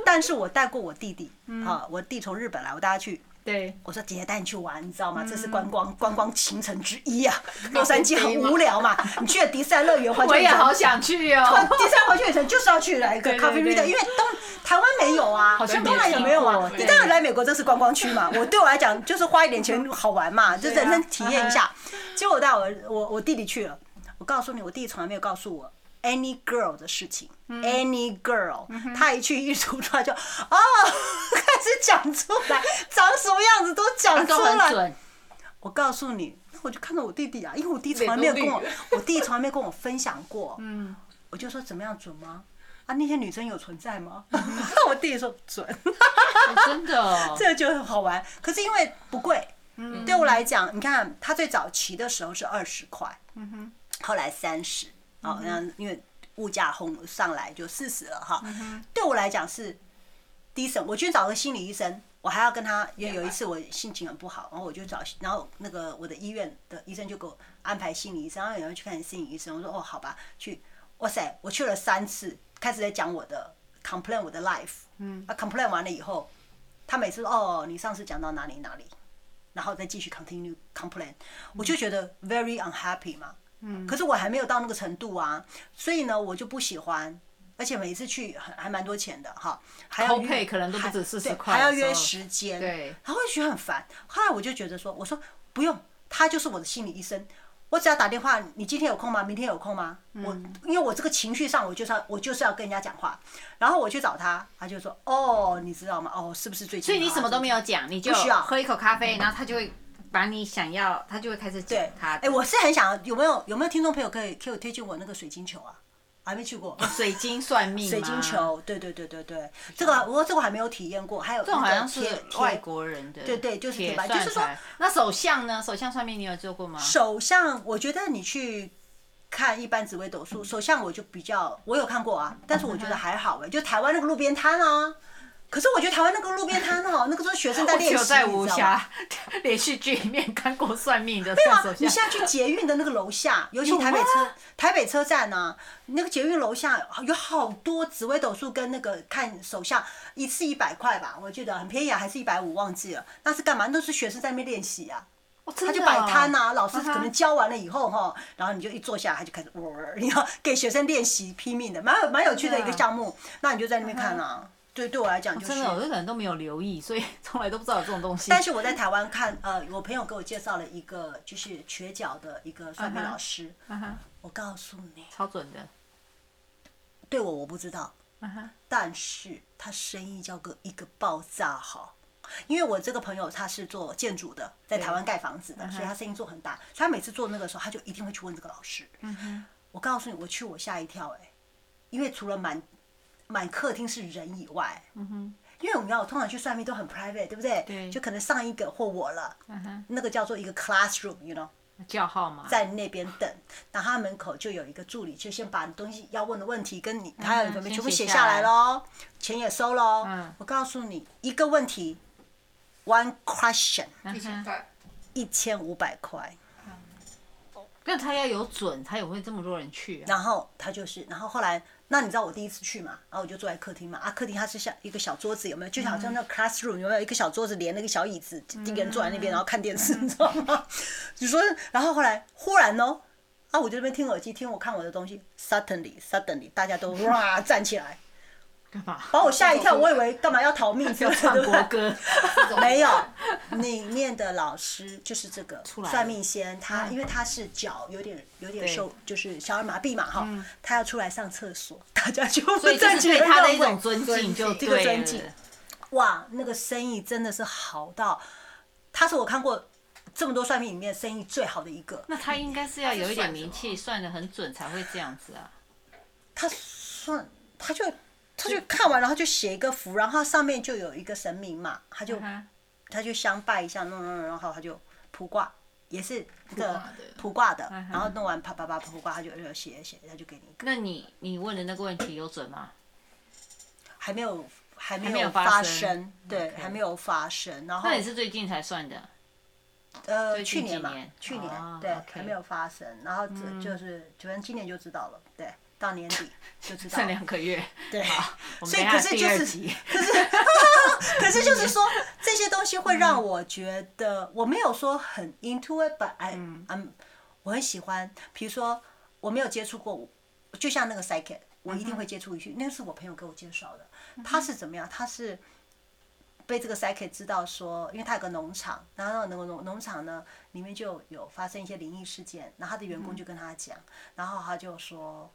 但是我带过我弟弟，啊，我弟从日本来，我带他去。对，我说姐姐带你去玩，你知道吗？这是观光观光行程之一啊。洛杉矶很无聊嘛，你去了迪士尼乐园，我也好想去哦。迪士尼环球影城就是要去来一个 Coffee Reader，因为东台湾没有啊，好像东南亚没有啊。你当然来美国，这是观光区嘛。我对我来讲就是花一点钱好玩嘛，就人生体验一下。结果我带我我我弟弟去了，我告诉你，我弟弟从来没有告诉我。Any girl 的事情，Any girl，他一去一出出来就哦，开始讲出来，长什么样子都讲出来。我告诉你，我就看到我弟弟啊，因为我弟从来没有跟我，我弟从来没有跟我分享过。嗯，我就说怎么样准吗？啊，那些女生有存在吗？我弟弟说准，真的，这个就很好玩。可是因为不贵，对我来讲，你看他最早期的时候是二十块，后来三十。哦，那因为物价轰上来就四十了哈。对我来讲是 decent。我去找个心理医生，我还要跟他，因为有一次我心情很不好，然后我就找，然后那个我的医院的医生就给我安排心理医生，然后有人去看心理医生。我说哦，好吧，去。哇塞，我去了三次，开始在讲我的 complain 我的 life。嗯。啊，complain 完了以后，他每次说哦，你上次讲到哪里哪里，然后再继续 continue complain，我就觉得 very unhappy 嘛。嗯，可是我还没有到那个程度啊，所以呢，我就不喜欢，而且每次去还还蛮多钱的哈，还要约，可能都不止四十块，还要约时间，对，他会觉得很烦。后来我就觉得说，我说不用，他就是我的心理医生，我只要打电话，你今天有空吗？明天有空吗？我因为我这个情绪上，我就是要我就是要跟人家讲话，然后我去找他，他就说，哦，你知道吗？哦，是不是最近？所以你什么都没有讲，你就需要喝一口咖啡，然后他就会。把你想要，他就会开始讲他。哎，我是很想要，有没有有没有听众朋友可以给我推荐我那个水晶球啊？还没去过。水晶算命。水晶球，对对对对对，这个我这个还没有体验过。还有这种好像是外国人的。对对，就是铁板，就是说，那手相呢？手相算命你有做过吗？手相，我觉得你去看一般紫微斗数，手相我就比较，我有看过啊，但是我觉得还好哎，就台湾那个路边摊啊。可是我觉得台湾那个路边摊哦，那个都是学生在 练习，我在武侠 连续剧里面看过算命的。对啊，你现在去捷运的那个楼下，尤其台北车台北车站呢，那个捷运楼下有好多紫微斗数跟那个看手相，一次一百块吧，我记得很便宜啊，还是一百五忘记了。那是干嘛？那是学生在那边练习啊。他就摆摊呐，老师可能教完了以后哈，然后你就一坐下来，他就开始，你要给学生练习，拼命的，蛮有蛮有趣的一个项目。那你就在那边看啊。对，对我来讲就是真的，我可能都没有留意，所以 从来都不知道有这种东西。但是我在台湾看，呃，我朋友给我介绍了一个就是瘸脚的一个算命老师。我告诉你，超准的。对我我不知道。但是他生意叫个一个爆炸好，因为我这个朋友他是做建筑的，在台湾盖房子的，所以他生意做很大。所以他每次做那个时候，他就一定会去问这个老师。我告诉你，我去我吓一跳哎，因为除了满。满客厅是人以外，嗯哼，因为我们要通常去算命都很 private，对不对？对，就可能上一个或我了，嗯哼，那个叫做一个 classroom，you know，叫号码，在那边等，然后他门口就有一个助理，就先把你东西要问的问题跟你他有准备全部写下来喽，钱也收喽，嗯，我告诉你一个问题，one question，一千块，一千五百块。那他要有准，他也会这么多人去。然后他就是，然后后来，那你知道我第一次去嘛？然后我就坐在客厅嘛，啊，客厅它是像一个小桌子，有没有？就好像那个 classroom 有没有一个小桌子连那个小椅子，一个人坐在那边，然后看电视，你知道吗？你说，然后后来忽然哦，啊，我就那边听耳机听我看我的东西，suddenly，suddenly，大家都哇站起来。干嘛？把我吓一跳，我以为干嘛要逃命？要唱国歌？没有，里面的老师就是这个算命仙，他因为他是脚有点有点受，就是小儿麻痹嘛哈，他要出来上厕所，大家就会站起来对他的一种尊敬，就这个尊敬。哇，那个生意真的是好到，他是我看过这么多算命里面生意最好的一个。那他应该是要有一点名气，算的很准才会这样子啊。他算，他就。他就看完，然后就写一个符，然后上面就有一个神明嘛，他就他就相拜一下，弄弄，然后他就卜卦，也是那个卜卦的，然后弄完啪啪啪卜卦，他就就写写，他就给你。那你你问的那个问题有准吗？还没有，还没有发生，对，还没有发生。然后那也是最近才算的。呃，去年嘛，去年对，还没有发生，然后这就是，可能今年就知道了，对。到年底 就知道，剩两个月。对，所以可是就是，可是，可是就是说，这些东西会让我觉得，我没有说很 into it，but I I'm 我很喜欢。比如说，我没有接触过，就像那个 psychic，我一定会接触一句，那个是我朋友给我介绍的。他是怎么样？他是被这个 psychic 知道说，因为他有个农场，然后那个农农场呢里面就有发生一些灵异事件，然后他的员工就跟他讲，然后他就说。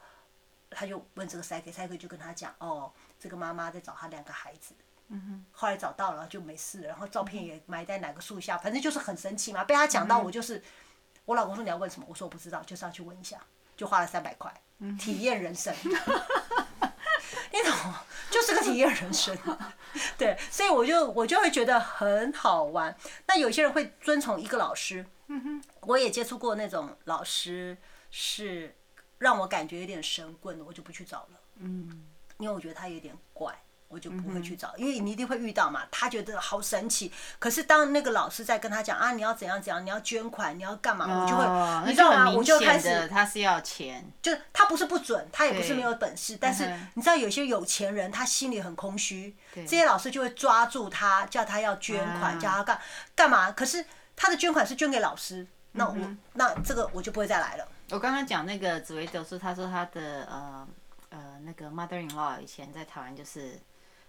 他就问这个 psychic，psychic 就跟他讲，哦，这个妈妈在找他两个孩子，嗯哼，后来找到了就没事了，然后照片也埋在哪个树下，反正就是很神奇嘛。被他讲到，我就是，我老公说你要问什么，我说我不知道，就是要去问一下，就花了三百块，体验人生，你懂吗？就是个体验人生，对，所以我就我就会觉得很好玩。那有些人会遵从一个老师，嗯哼，我也接触过那种老师是。让我感觉有点神棍的，我就不去找了。嗯，因为我觉得他有点怪，我就不会去找。因为你一定会遇到嘛，他觉得好神奇。可是当那个老师在跟他讲啊，你要怎样怎样，你要捐款，你要干嘛，我就会，你知道吗？我就开始他是要钱，就他不是不准，他也不是没有本事，但是你知道有些有钱人他心里很空虚，这些老师就会抓住他，叫他要捐款，叫他干干嘛？可是他的捐款是捐给老师，那我那这个我就不会再来了。我刚刚讲那个紫薇斗数，他说他的呃呃那个 mother-in-law 以前在台湾就是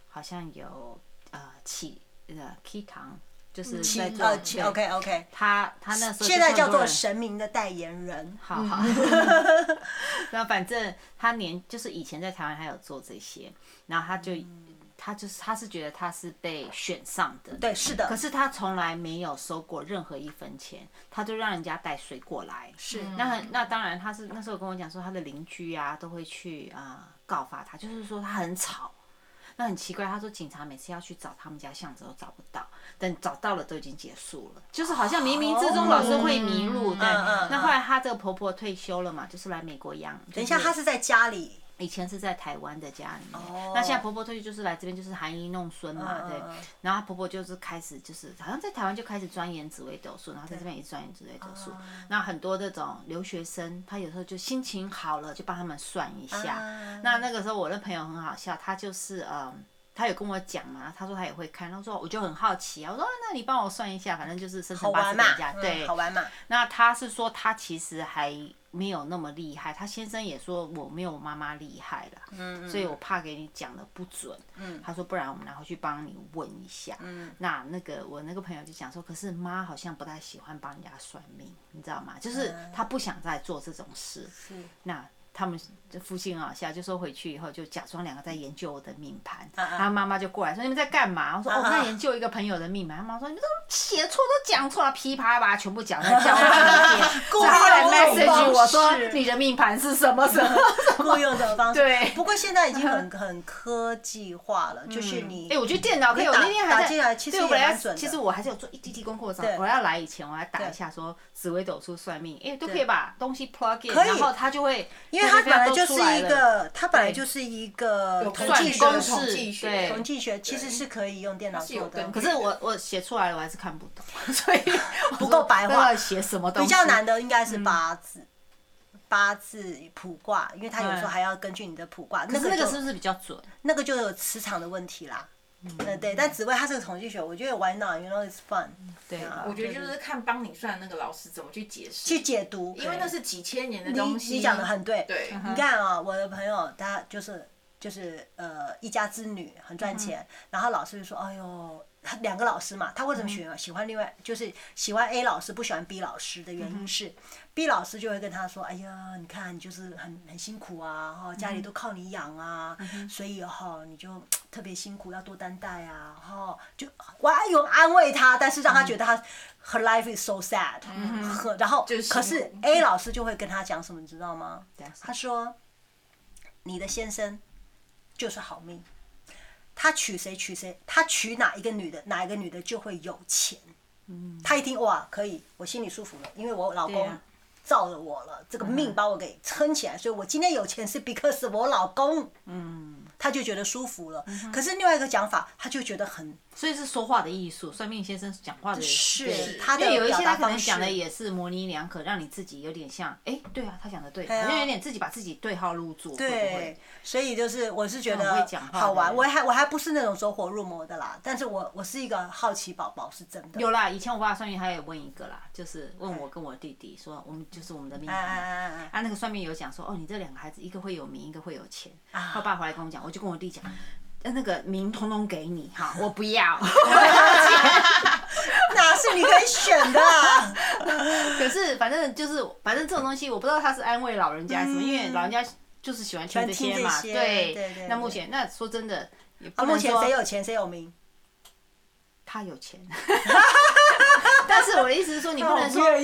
好像有呃起那个乩堂，就是在做呃 OK OK，他他那时候现在叫做神明的代言人，好好，然后 反正他年就是以前在台湾还有做这些，然后他就他就是他是觉得他是被选上的，对，是的。可是他从来没有收过任何一分钱，他就让人家带水果来。是。那那当然他是那时候跟我讲说他的邻居啊都会去啊、呃、告发他，就是说他很吵。那很奇怪，他说警察每次要去找他们家巷子都找不到，等找到了都已经结束了，就是好像冥冥之中老是会迷路。对。那后来他这个婆婆退休了嘛，就是来美国养。等一下，他是在家里。以前是在台湾的家里面，oh. 那现在婆婆退休就是来这边，就是含饴弄孙嘛，uh. 对。然后婆婆就是开始就是好像在台湾就开始钻研紫微斗数，然后在这边也钻研紫微斗数。Uh. 那很多这种留学生，他有时候就心情好了，就帮他们算一下。Uh. 那那个时候我的朋友很好笑，他就是嗯。他有跟我讲嘛，他说他也会看，他说我就很好奇啊，我说那你帮我算一下，反正就是生辰八字人家，对，好玩嘛。那他是说他其实还没有那么厉害，他先生也说我没有妈妈厉害了，嗯，嗯，所以我怕给你讲的不准，嗯，他说不然我们拿回去帮你问一下，嗯，那那个我那个朋友就讲说，可是妈好像不太喜欢帮人家算命，你知道吗？就是他不想再做这种事，是，那。他们这夫妻很好笑，就说回去以后就假装两个在研究我的命盘，然后妈妈就过来说，你们在干嘛？我说哦，在研究一个朋友的命盘。他妈说你们都写错都讲错了，噼啪把它全部讲了，讲了半天。故意来 message 我说你的命盘是什么什么，故用的方式。对，不过现在已经很很科技化了，就是你哎，我觉得电脑可以。我那天还在，其实我来其实我还是有做一滴滴功课。我要来以前，我还打一下说紫微斗数算命，哎，都可以把东西 plug in，然后他就会，因为他本来就是。一个，它本来就是一个统计学，公式，对，统计学其实是可以用电脑做的。可是我我写出来了，我还是看不懂，所以 不够白话。写什么东西？比较难的应该是八字，八字卜卦，因为他有时候还要根据你的卜卦。那个那个是不是比较准？那个就有磁场的问题啦。嗯，对，但紫薇他是个统计学，我觉得 why not？You know it's fun。对啊，我觉得就是看帮你算的那个老师怎么去解释、去解读，因为那是几千年的东西。你讲的很对。对。你看啊，我的朋友他就是就是呃一家之女，很赚钱，然后老师就说：“哎呦。”两个老师嘛，他为什么喜欢喜欢另外就是喜欢 A 老师不喜欢 B 老师的原因是，B 老师就会跟他说，哎呀，你看你就是很很辛苦啊，哈，家里都靠你养啊，所以哈你就特别辛苦，要多担待啊，哈，就我还有安慰他，但是让他觉得他 her life is so sad，然后可是 A 老师就会跟他讲什么，你知道吗？他说，你的先生就是好命。他娶谁娶谁，他娶哪一个女的，哪一个女的就会有钱。嗯，他一听哇，可以，我心里舒服了，因为我老公罩着我了，这个命把我给撑起来，所以我今天有钱是 because 我老公。嗯。他就觉得舒服了，可是另外一个讲法，他就觉得很，所以是说话的艺术。算命先生讲话的是，他的有一些他可能讲的也是模棱两可，让你自己有点像，哎，对啊，他讲的对，好像有点自己把自己对号入座。对，所以就是我是觉得好玩，我还我还不是那种走火入魔的啦，但是我我是一个好奇宝宝，是真的。有啦，以前我爸算命，他也问一个啦，就是问我跟我弟弟说，我们就是我们的命盘，啊那个算命有讲说，哦，你这两个孩子一个会有名，一个会有钱。他爸回来跟我讲，我就跟我弟讲。那个名通通给你 哈，我不要。哪是你可以选的？可是反正就是，反正这种东西，我不知道他是安慰老人家什么，因为老人家就是喜欢听这些嘛。对。那目前，那说真的，目前谁有钱谁有名？他有钱。但是我的意思是说，你不能说，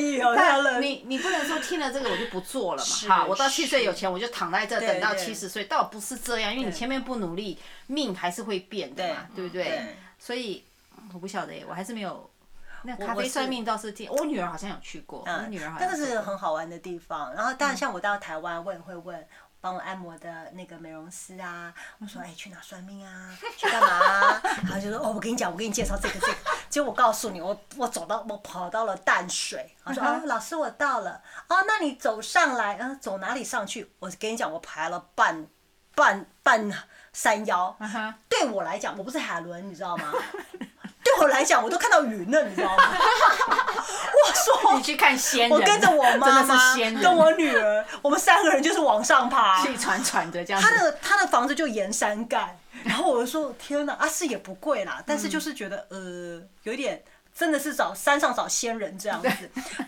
你你不能说听了这个我就不做了嘛？好，我到七岁有钱，我就躺在这等到七十岁，倒不是这样，因为你前面不努力，命还是会变的嘛，对不对？所以我不晓得，我还是没有。那咖啡算命倒是听，我女儿好像有去过，我女儿好像。那个是很好玩的地方，然后当然像我到台湾，我也会问。帮我按摩的那个美容师啊，我说哎，去哪算命啊？去干嘛啊？然后就说哦，我跟你讲，我给你介绍这个这个。结果我告诉你，我我走到我跑到了淡水，我说啊，老师我到了。哦，那你走上来，嗯，走哪里上去？我跟你讲，我爬了半半半山腰。对我来讲，我不是海伦，你知道吗？对我来讲，我都看到云了，你知道吗？我说，你去看仙人，我跟着我妈妈，跟我女儿，我们三个人就是往上爬，气喘喘的这样。他的他的房子就沿山盖，然后我就说天哪，啊是也不贵啦，但是就是觉得呃有点真的是找山上找仙人这样子。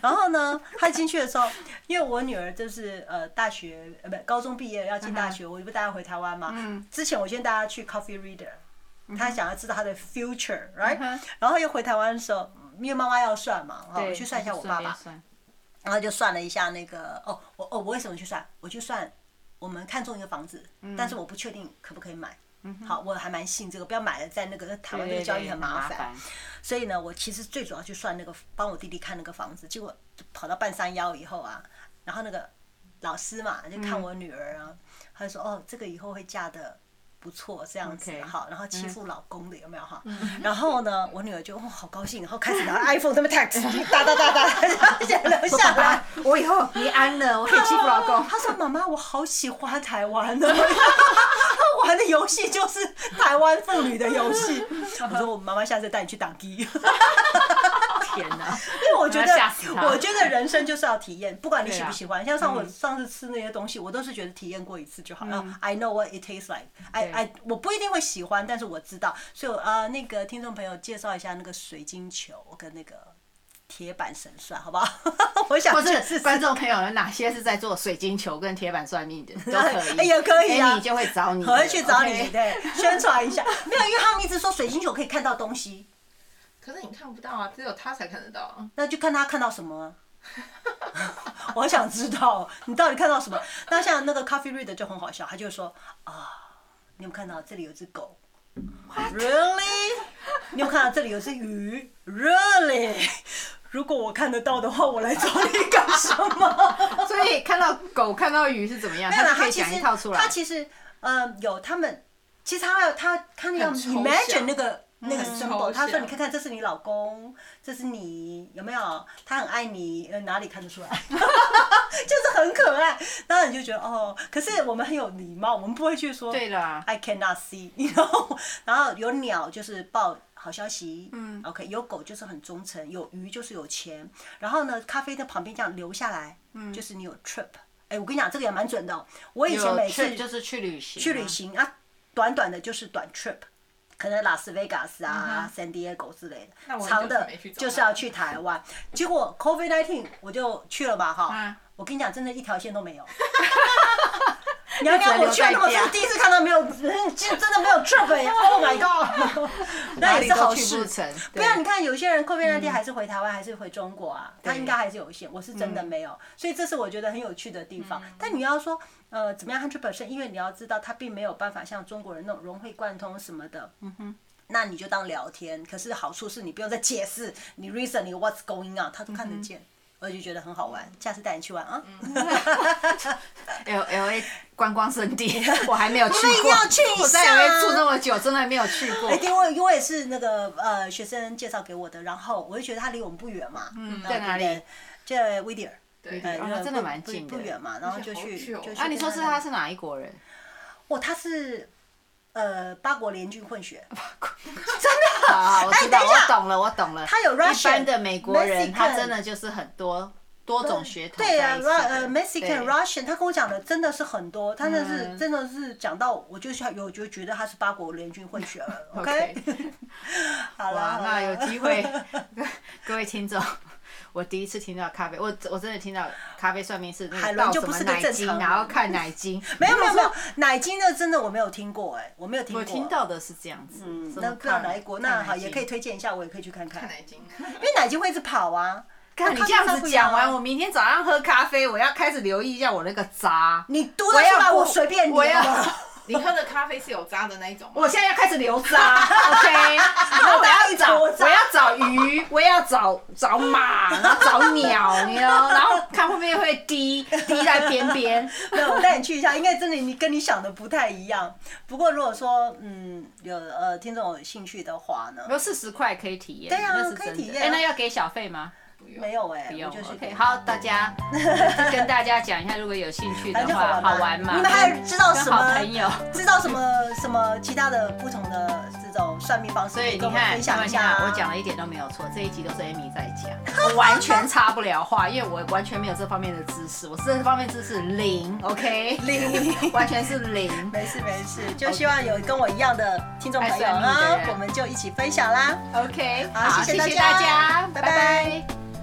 然后呢，他进去的时候，因为我女儿就是呃大学呃不高中毕业要进大学，我就不带她回台湾嘛。之前我先带她去 Coffee Reader。他想要知道他的 future，right？然后又回台湾的时候，因为妈妈要算嘛，我去算一下我爸爸，然后就算了一下那个，哦，我哦，我为什么去算？我去算，我们看中一个房子，但是我不确定可不可以买。好，我还蛮信这个，不要买了在那个台湾那个交易很麻烦，所以呢，我其实最主要去算那个，帮我弟弟看那个房子，结果跑到半山腰以后啊，然后那个老师嘛就看我女儿啊，他就说哦，这个以后会嫁的。不错，这样子好，然后欺负老公的有没有哈？然后呢，我女儿就哦好高兴，然后开始拿 iPhone 这么 text，哒哒哒哒，然后留下来。我以后你安了，我可以欺负老公。她说：“妈妈，我好喜欢台湾的，玩的游戏就是台湾妇女的游戏。”我说：“我妈妈下次带你去打机。”天哪！觉得，我觉得人生就是要体验，不管你喜不喜欢。像上我上次吃那些东西，我都是觉得体验过一次就好了。I know what it tastes like. I I 我不一定会喜欢，但是我知道。所以呃，那个听众朋友介绍一下那个水晶球跟那个铁板神算，好不好？我想是观众朋友有哪些是在做水晶球跟铁板算命的 都可以，也可以啊，你就会找你，我会去找你，对，宣传一下。没有，因为他们一直说水晶球可以看到东西。可是你看不到啊，只有他才看得到啊。那就看他看到什么。我很想知道你到底看到什么。那像那个 Coffee Reader 就很好笑，他就说啊，你有看到这里有只狗？Really？你有，有看到这里有只鱼？Really？如果我看得到的话，我来找你干什么？所以看到狗看到鱼是怎么样？他可以讲一套出来。他其实呃有他们，其实他他他要 imagine 那个。那个 symbol，他说：“你看看，这是你老公，这是你，有没有？他很爱你，呃，哪里看得出来？就是很可爱。然后你就觉得哦，可是我们很有礼貌，我们不会去说。对了，I cannot see，然后 然后有鸟就是报好消息，嗯，OK，有狗就是很忠诚，有鱼就是有钱。然后呢，咖啡的旁边这样留下来，嗯，就是你有 trip。哎，我跟你讲，这个也蛮准的。我以前每次就是去旅行，去旅行啊，短短的就是短 trip。”可能拉斯维加斯啊、San Diego 之类的，长的就是要去台湾。结果 COVID-19 我就去了吧哈，我跟你讲，真的一条线都没有。娘娘，我去了那么久，第一次看到没有，真的没有 trip 哎，Oh my god！那也是好事。不要你看，有些人 COVID-19 还是回台湾，还是回中国啊，他应该还是有线。我是真的没有，所以这是我觉得很有趣的地方。但你要说呃怎么样 hundred percent，因为你要知道他并没有办法像中国人那种融会贯通什么的。嗯哼。那你就当聊天，可是好处是你不用再解释，你 reason 你 what's going on，他都看得见。我就觉得很好玩，下次带你去玩啊！L L A 观光圣地，我还没有去过。一定要去一下。我在 L A 住那么久，真的还没有去过。因为因为也是那个呃学生介绍给我的，然后我就觉得他离我们不远嘛。嗯，在哪里？在 Whittier。对，真的蛮近的。不远嘛，然后就去。啊，你说是他是哪一国人？哦，他是。呃，八国联军混血，真的？好，我知道，我懂了，我懂了。他有 Russian，一般的美国人，他真的就是很多多种血统。对呀，呃，Mexican Russian，他跟我讲的真的是很多，他那是真的是讲到，我就有就觉得他是八国联军混血了。OK，好了，那有机会，各位听众。我第一次听到咖啡，我我真的听到咖啡算命是那个倒什么奶精，然后看 奶精。没有没有没有，奶精的真的我没有听过哎，我没有听过。我听到的是这样子。嗯，那不知道哪一国，那好也可以推荐一下，我也可以去看看。看奶精，因为奶精会一直跑啊。看你这样子讲完，我明天早上喝咖啡，我要开始留意一下我那个渣。你多出来我随便你。你喝的咖啡是有渣的那一种吗。我现在要开始留渣，OK。然后我要找，我要找鱼，我要找找马，然后找鸟，你知道，然后看会不会会滴滴在边边。没有，我带你去一下，应该真的你跟你想的不太一样。不过如果说嗯有呃听众有兴趣的话呢，有四十块可以体验，对啊，可以体验。哎，那要给小费吗？没有哎，不用。OK，好，大家 跟大家讲一下，如果有兴趣的话，好玩嘛？你们还知道什么朋友？知道什么什么其他的不同的这种算命方式？所以你看，分享一下，我讲的一点都没有错，这一集都是 Amy 在讲，我 完全插不了话，因为我完全没有这方面的知识，我这方面知识零，OK，零，完全是零。没事没事，就希望有跟我一样的听众朋友啊，我们就一起分享啦。OK，好，谢谢大家，拜拜。